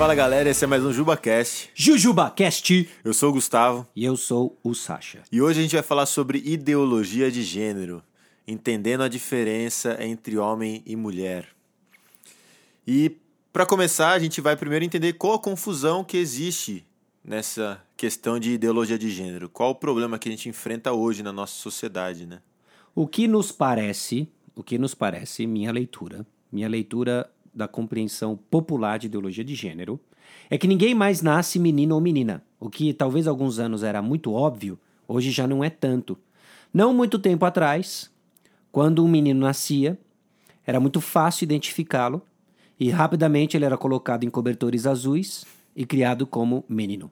Fala galera, esse é mais um JubaCast. JujubaCast. Eu sou o Gustavo E eu sou o Sasha. e hoje a gente vai falar sobre ideologia de gênero, entendendo a diferença entre homem e mulher. E para começar, a gente vai primeiro entender qual a confusão que existe nessa questão de ideologia de gênero. Qual o problema que a gente enfrenta hoje na nossa sociedade, né? O que nos parece, o que nos parece, minha leitura, minha leitura da compreensão popular de ideologia de gênero, é que ninguém mais nasce menino ou menina. O que talvez alguns anos era muito óbvio, hoje já não é tanto. Não muito tempo atrás, quando um menino nascia, era muito fácil identificá-lo e rapidamente ele era colocado em cobertores azuis e criado como menino.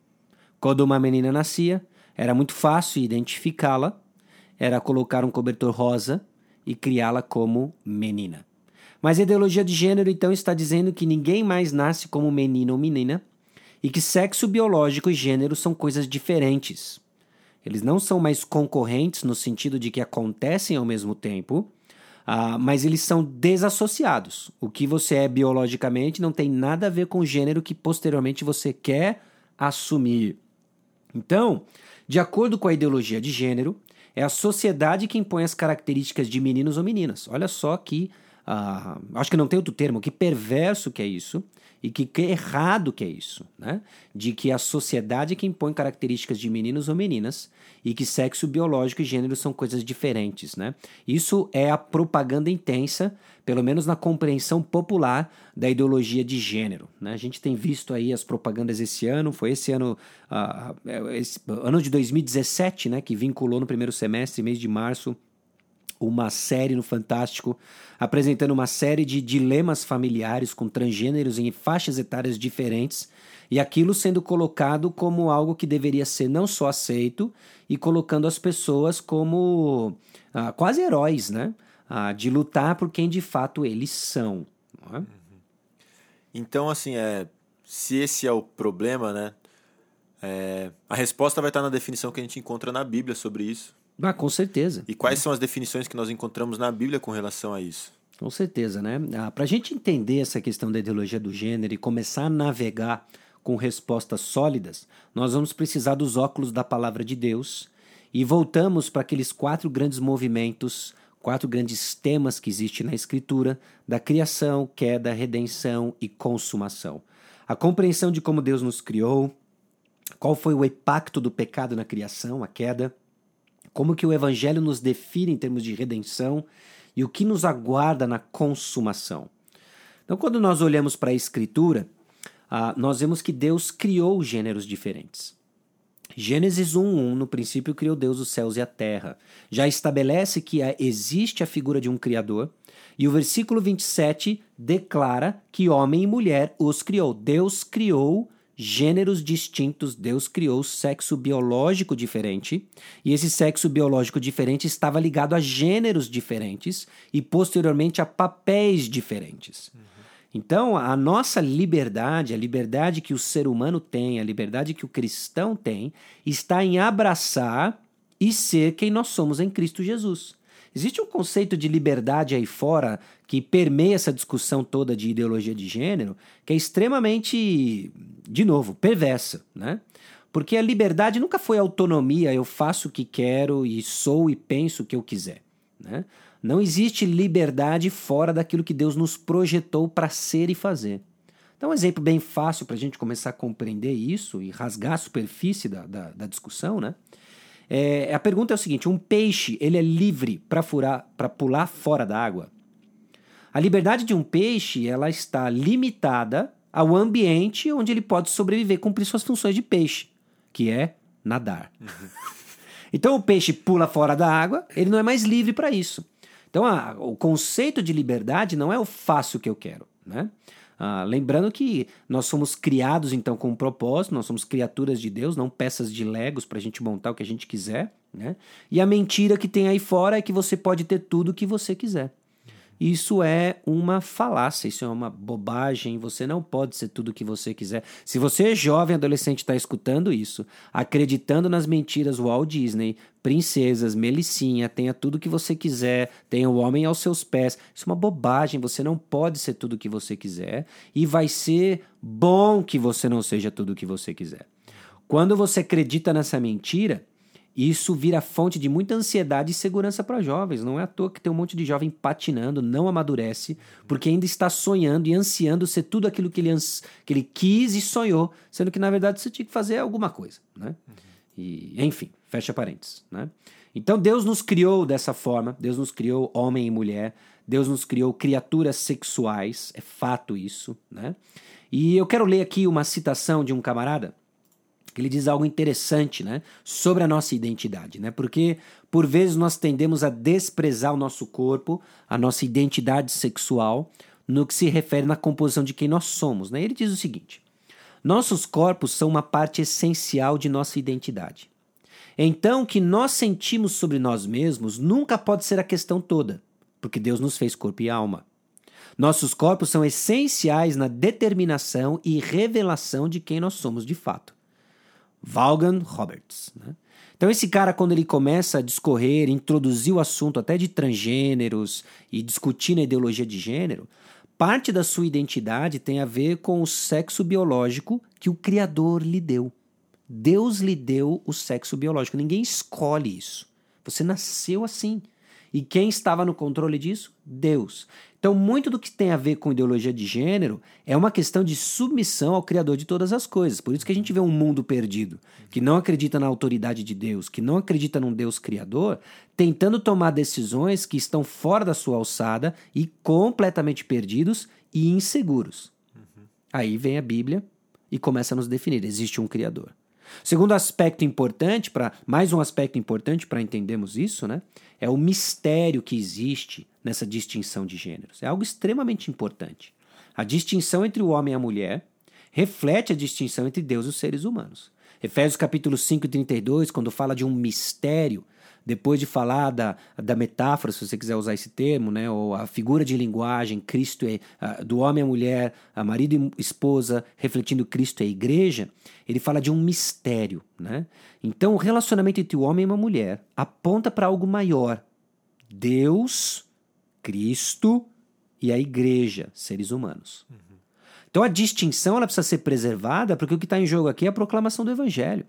Quando uma menina nascia, era muito fácil identificá-la, era colocar um cobertor rosa e criá-la como menina. Mas a ideologia de gênero então está dizendo que ninguém mais nasce como menino ou menina e que sexo biológico e gênero são coisas diferentes. Eles não são mais concorrentes no sentido de que acontecem ao mesmo tempo, ah, mas eles são desassociados. O que você é biologicamente não tem nada a ver com o gênero que posteriormente você quer assumir. Então, de acordo com a ideologia de gênero, é a sociedade que impõe as características de meninos ou meninas. Olha só que. Ah, acho que não tem outro termo, que perverso que é isso e que, que errado que é isso, né? De que a sociedade é que impõe características de meninos ou meninas e que sexo biológico e gênero são coisas diferentes, né? Isso é a propaganda intensa, pelo menos na compreensão popular da ideologia de gênero, né? A gente tem visto aí as propagandas esse ano, foi esse ano, ah, esse ano de 2017, né? Que vinculou no primeiro semestre, mês de março, uma série no Fantástico apresentando uma série de dilemas familiares com transgêneros em faixas etárias diferentes e aquilo sendo colocado como algo que deveria ser não só aceito e colocando as pessoas como ah, quase heróis, né? Ah, de lutar por quem de fato eles são. é? Então, assim, é, se esse é o problema, né? é, a resposta vai estar na definição que a gente encontra na Bíblia sobre isso. Ah, com certeza. E quais são as definições que nós encontramos na Bíblia com relação a isso? Com certeza, né? Ah, Para a gente entender essa questão da ideologia do gênero e começar a navegar com respostas sólidas, nós vamos precisar dos óculos da palavra de Deus e voltamos para aqueles quatro grandes movimentos, quatro grandes temas que existem na Escritura: da criação, queda, redenção e consumação. A compreensão de como Deus nos criou, qual foi o impacto do pecado na criação, a queda, como que o evangelho nos define em termos de redenção e o que nos aguarda na consumação. Então, quando nós olhamos para a escritura, ah, nós vemos que Deus criou gêneros diferentes. Gênesis 1:1, no princípio criou Deus os céus e a terra. Já estabelece que há- existe a figura de um criador, e o versículo 27 declara que homem e mulher os criou. Deus criou gêneros distintos, Deus criou sexo biológico diferente, e esse sexo biológico diferente estava ligado a gêneros diferentes e posteriormente a papéis diferentes. Então, a nossa liberdade, a liberdade que o ser humano tem, a liberdade que o cristão tem, está em abraçar e ser quem nós somos em Cristo Jesus. Existe um conceito de liberdade aí fora que permeia essa discussão toda de ideologia de gênero, que é extremamente, de novo, perversa, né? Porque a liberdade nunca foi autonomia, eu faço o que quero e sou e penso o que eu quiser, né? Não existe liberdade fora daquilo que Deus nos projetou para ser e fazer. Então, um exemplo bem fácil para a gente começar a compreender isso e rasgar a superfície da, da, da discussão, né? É, a pergunta é o seguinte: um peixe ele é livre para furar, para pular fora da água? A liberdade de um peixe ela está limitada ao ambiente onde ele pode sobreviver, e cumprir suas funções de peixe, que é nadar. Então o peixe pula fora da água, ele não é mais livre para isso. Então a- o conceito de liberdade não é o faço o que eu quero, né? Ah, lembrando que nós somos criados então com um propósito, nós somos criaturas de Deus, não peças de legos para a gente montar o que a gente quiser, né? E a mentira que tem aí fora é que você pode ter tudo o que você quiser. Isso é uma falácia, isso é uma bobagem. Você não pode ser tudo o que você quiser. Se você é jovem, adolescente, está escutando isso, acreditando nas mentiras Walt Disney, princesas, Melicinha, tenha tudo o que você quiser, tenha o homem aos seus pés. Isso é uma bobagem. Você não pode ser tudo o que você quiser e vai ser bom que você não seja tudo o que você quiser. Quando você acredita nessa mentira, isso vira fonte de muita ansiedade e segurança para jovens. Não é à toa que tem um monte de jovem patinando, não amadurece, porque ainda está sonhando e ansiando ser tudo aquilo que ele, que ele quis e sonhou, sendo que na verdade você tinha que fazer alguma coisa. Né? E, enfim, fecha parênteses. Né? Então Deus nos criou dessa forma, Deus nos criou homem e mulher, Deus nos criou criaturas sexuais, é fato isso. Né? E eu quero ler aqui uma citação de um camarada ele diz algo interessante né, sobre a nossa identidade, né? porque por vezes nós tendemos a desprezar o nosso corpo, a nossa identidade sexual, no que se refere na composição de quem nós somos. Né? Ele diz o seguinte: nossos corpos são uma parte essencial de nossa identidade. Então, o que nós sentimos sobre nós mesmos nunca pode ser a questão toda, porque Deus nos fez corpo e alma. Nossos corpos são essenciais na determinação e revelação de quem nós somos de fato. Vaughan Roberts. Né? Então, esse cara, quando ele começa a discorrer, introduzir o assunto até de transgêneros e discutir na ideologia de gênero, parte da sua identidade tem a ver com o sexo biológico que o Criador lhe deu. Deus lhe deu o sexo biológico. Ninguém escolhe isso. Você nasceu assim. E quem estava no controle disso? Deus. Então, muito do que tem a ver com ideologia de gênero é uma questão de submissão ao Criador de todas as coisas. Por isso que a gente vê um mundo perdido, que não acredita na autoridade de Deus, que não acredita num Deus criador, tentando tomar decisões que estão fora da sua alçada e completamente perdidos e inseguros. Uhum. Aí vem a Bíblia e começa a nos definir: existe um Criador. Segundo aspecto importante, para mais um aspecto importante para entendermos isso, né, é o mistério que existe nessa distinção de gêneros. É algo extremamente importante. A distinção entre o homem e a mulher reflete a distinção entre Deus e os seres humanos. Efésios capítulo 5 32, quando fala de um mistério, depois de falar da, da metáfora, se você quiser usar esse termo, né, ou a figura de linguagem, Cristo é do homem à mulher, a marido e esposa, refletindo Cristo é a igreja, ele fala de um mistério. Né? Então, o relacionamento entre o homem e uma mulher aponta para algo maior. Deus, Cristo e a igreja, seres humanos. Uhum. Então, a distinção ela precisa ser preservada, porque o que está em jogo aqui é a proclamação do evangelho.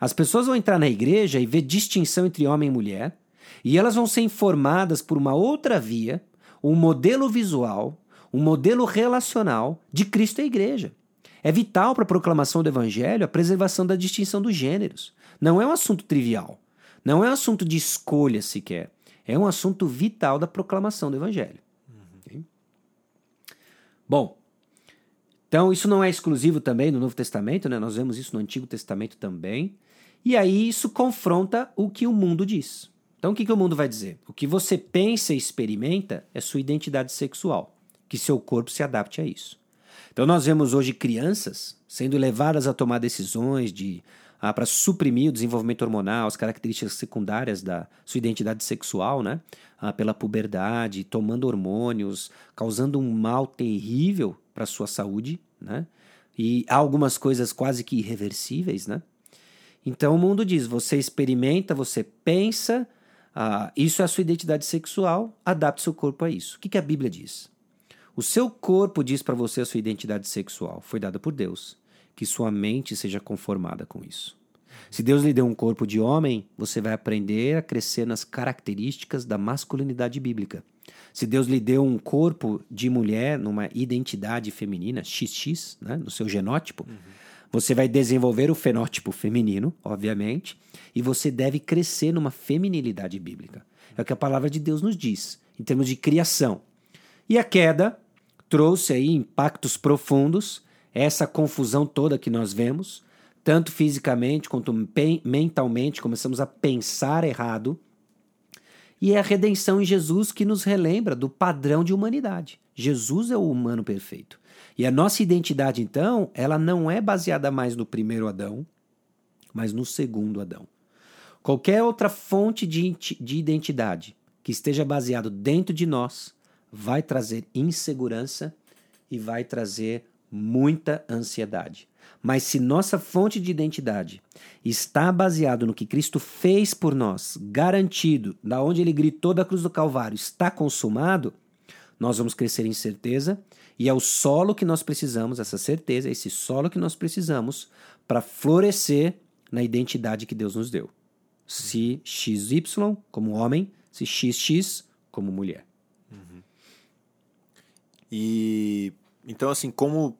As pessoas vão entrar na igreja e ver distinção entre homem e mulher, e elas vão ser informadas por uma outra via, um modelo visual, um modelo relacional de Cristo e a igreja. É vital para a proclamação do evangelho a preservação da distinção dos gêneros. Não é um assunto trivial. Não é um assunto de escolha sequer. É um assunto vital da proclamação do evangelho. Uhum. Bom, então isso não é exclusivo também no Novo Testamento, né? nós vemos isso no Antigo Testamento também. E aí isso confronta o que o mundo diz. Então o que, que o mundo vai dizer? O que você pensa e experimenta é sua identidade sexual, que seu corpo se adapte a isso. Então nós vemos hoje crianças sendo levadas a tomar decisões de ah, para suprimir o desenvolvimento hormonal, as características secundárias da sua identidade sexual, né? Ah, pela puberdade, tomando hormônios, causando um mal terrível para sua saúde, né? E há algumas coisas quase que irreversíveis, né? Então o mundo diz: você experimenta, você pensa, ah, isso é a sua identidade sexual, adapte seu corpo a isso. O que, que a Bíblia diz? O seu corpo diz para você a sua identidade sexual, foi dada por Deus. Que sua mente seja conformada com isso. Se Deus lhe deu um corpo de homem, você vai aprender a crescer nas características da masculinidade bíblica. Se Deus lhe deu um corpo de mulher, numa identidade feminina, XX, né, no seu genótipo, uhum você vai desenvolver o fenótipo feminino, obviamente, e você deve crescer numa feminilidade bíblica. É o que a palavra de Deus nos diz, em termos de criação. E a queda trouxe aí impactos profundos, essa confusão toda que nós vemos, tanto fisicamente quanto mentalmente, começamos a pensar errado. E é a redenção em Jesus que nos relembra do padrão de humanidade. Jesus é o humano perfeito. E a nossa identidade, então, ela não é baseada mais no primeiro Adão, mas no segundo Adão. Qualquer outra fonte de, de identidade que esteja baseado dentro de nós vai trazer insegurança e vai trazer muita ansiedade. Mas se nossa fonte de identidade está baseado no que Cristo fez por nós, garantido, da onde ele gritou da cruz do Calvário, está consumado, nós vamos crescer em certeza e é o solo que nós precisamos, essa certeza, esse solo que nós precisamos para florescer na identidade que Deus nos deu. Se XY como homem, se XX como mulher. Uhum. E então assim, como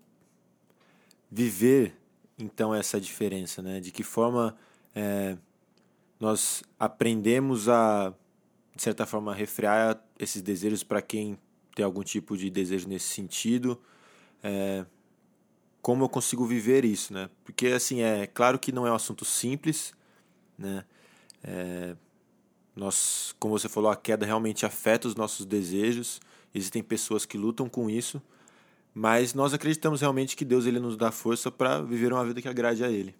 viver então essa diferença, né? De que forma é, nós aprendemos a de certa forma refrear esses desejos para quem tem algum tipo de desejo nesse sentido. É, como eu consigo viver isso, né? Porque assim é claro que não é um assunto simples, né? É, nós, como você falou, a queda realmente afeta os nossos desejos. Existem pessoas que lutam com isso, mas nós acreditamos realmente que Deus ele nos dá força para viver uma vida que agrade a Ele.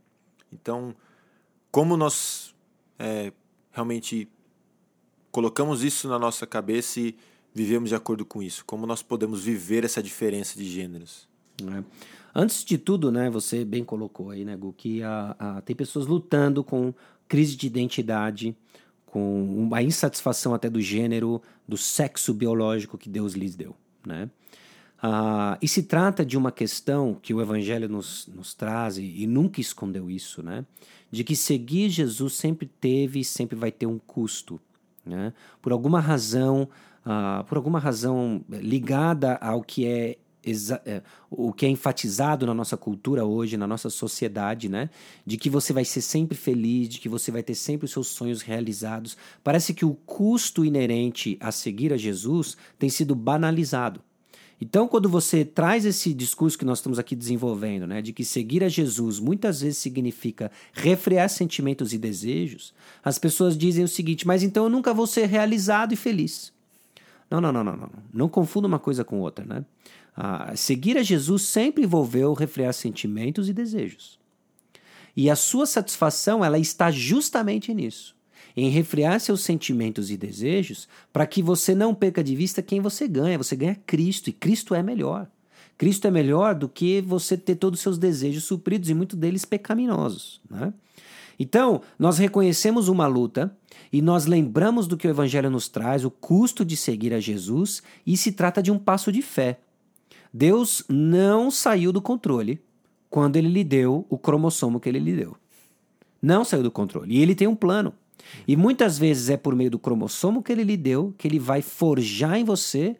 Então, como nós é, realmente colocamos isso na nossa cabeça e vivemos de acordo com isso? Como nós podemos viver essa diferença de gêneros? É. Antes de tudo, né, você bem colocou aí, né, Gu, que a, a, tem pessoas lutando com crise de identidade, com uma insatisfação até do gênero, do sexo biológico que Deus lhes deu, né? Ah, e se trata de uma questão que o Evangelho nos, nos traz e, e nunca escondeu isso, né? De que seguir Jesus sempre teve e sempre vai ter um custo, né? Por alguma razão, ah, por alguma razão ligada ao que é é, o que é enfatizado na nossa cultura hoje, na nossa sociedade, né? De que você vai ser sempre feliz, de que você vai ter sempre os seus sonhos realizados. Parece que o custo inerente a seguir a Jesus tem sido banalizado. Então, quando você traz esse discurso que nós estamos aqui desenvolvendo, né, de que seguir a Jesus muitas vezes significa refrear sentimentos e desejos, as pessoas dizem o seguinte: mas então eu nunca vou ser realizado e feliz. Não, não, não, não, não. Não confunda uma coisa com outra, né? Ah, seguir a Jesus sempre envolveu refrear sentimentos e desejos. E a sua satisfação ela está justamente nisso, em refrear seus sentimentos e desejos, para que você não perca de vista quem você ganha. Você ganha Cristo e Cristo é melhor. Cristo é melhor do que você ter todos os seus desejos supridos e muitos deles pecaminosos. Né? Então, nós reconhecemos uma luta e nós lembramos do que o Evangelho nos traz, o custo de seguir a Jesus, e se trata de um passo de fé. Deus não saiu do controle quando ele lhe deu o cromossomo que ele lhe deu. Não saiu do controle. E ele tem um plano. E muitas vezes é por meio do cromossomo que ele lhe deu que ele vai forjar em você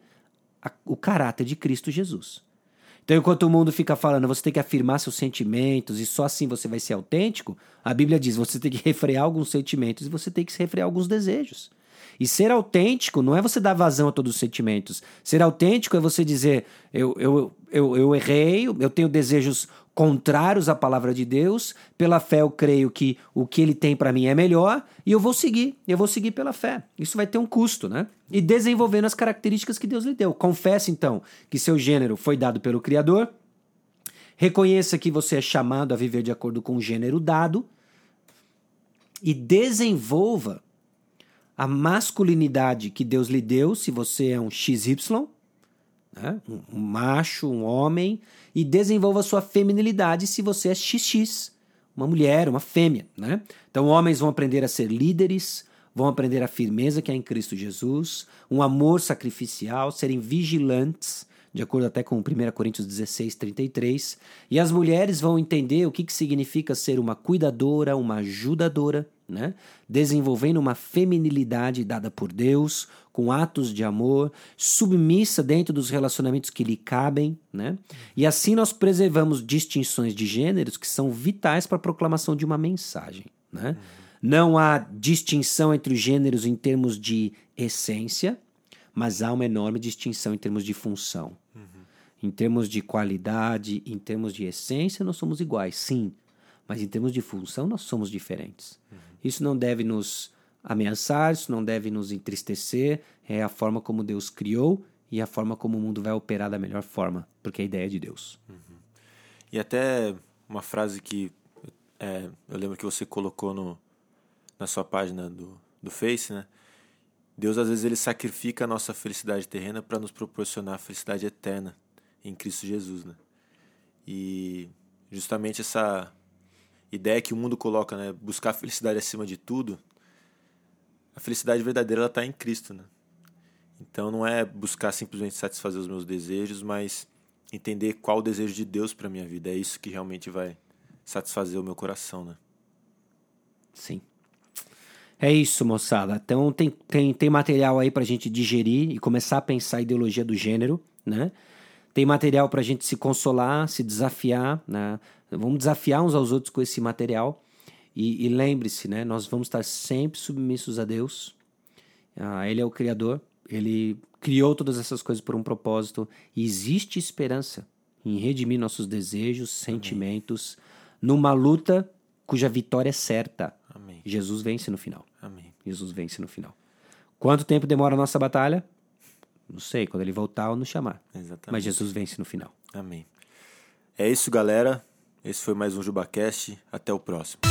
a, o caráter de Cristo Jesus. Então, enquanto o mundo fica falando, você tem que afirmar seus sentimentos e só assim você vai ser autêntico, a Bíblia diz, você tem que refrear alguns sentimentos e você tem que refrear alguns desejos. E ser autêntico não é você dar vazão a todos os sentimentos. Ser autêntico é você dizer: eu, eu, eu, eu errei, eu tenho desejos contrários à palavra de Deus, pela fé eu creio que o que ele tem para mim é melhor e eu vou seguir, eu vou seguir pela fé. Isso vai ter um custo, né? E desenvolvendo as características que Deus lhe deu. Confesse então que seu gênero foi dado pelo Criador. Reconheça que você é chamado a viver de acordo com o gênero dado e desenvolva a masculinidade que Deus lhe deu, se você é um XY, né? um, macho, um homem, e desenvolva sua feminilidade se você é XX, uma mulher, uma fêmea. Né? Então, homens vão aprender a ser líderes, vão aprender a firmeza que há em Cristo Jesus, um amor sacrificial, serem vigilantes, de acordo até com 1 Coríntios 16, 33. E as mulheres vão entender o que, que significa ser uma cuidadora, uma ajudadora, né? desenvolvendo uma feminilidade dada por Deus, com atos de amor, submissa dentro dos relacionamentos que lhe cabem. Né? E assim nós preservamos distinções de gêneros que são vitais para a proclamação de uma mensagem. Né? Não há distinção entre os gêneros em termos de essência, mas há uma enorme distinção em termos de função. Uhum. Em termos de qualidade, em termos de essência, nós somos iguais, sim. Mas em termos de função, nós somos diferentes. Uhum. Isso não deve nos ameaçar, isso não deve nos entristecer. É a forma como Deus criou e a forma como o mundo vai operar da melhor forma, porque a ideia é de Deus. Uhum. E até uma frase que é, eu lembro que você colocou no, na sua página do, do Face, né? Deus às vezes ele sacrifica a nossa felicidade terrena para nos proporcionar a felicidade eterna em Cristo Jesus, né? E justamente essa ideia que o mundo coloca, né, buscar felicidade acima de tudo, a felicidade verdadeira ela está em Cristo, né? Então não é buscar simplesmente satisfazer os meus desejos, mas entender qual o desejo de Deus para minha vida. É isso que realmente vai satisfazer o meu coração, né? Sim. É isso, moçada. Então tem, tem, tem material aí pra gente digerir e começar a pensar a ideologia do gênero, né? Tem material pra gente se consolar, se desafiar, né? Vamos desafiar uns aos outros com esse material. E, e lembre-se, né? Nós vamos estar sempre submissos a Deus. Ah, ele é o Criador. Ele criou todas essas coisas por um propósito. E existe esperança em redimir nossos desejos, sentimentos, Amém. numa luta cuja vitória é certa. Amém. Jesus vence no final. Amém. Jesus vence no final. Quanto tempo demora a nossa batalha? Não sei, quando ele voltar ou nos chamar. Exatamente. Mas Jesus vence no final. Amém. É isso, galera. Esse foi mais um JubaCast. Até o próximo.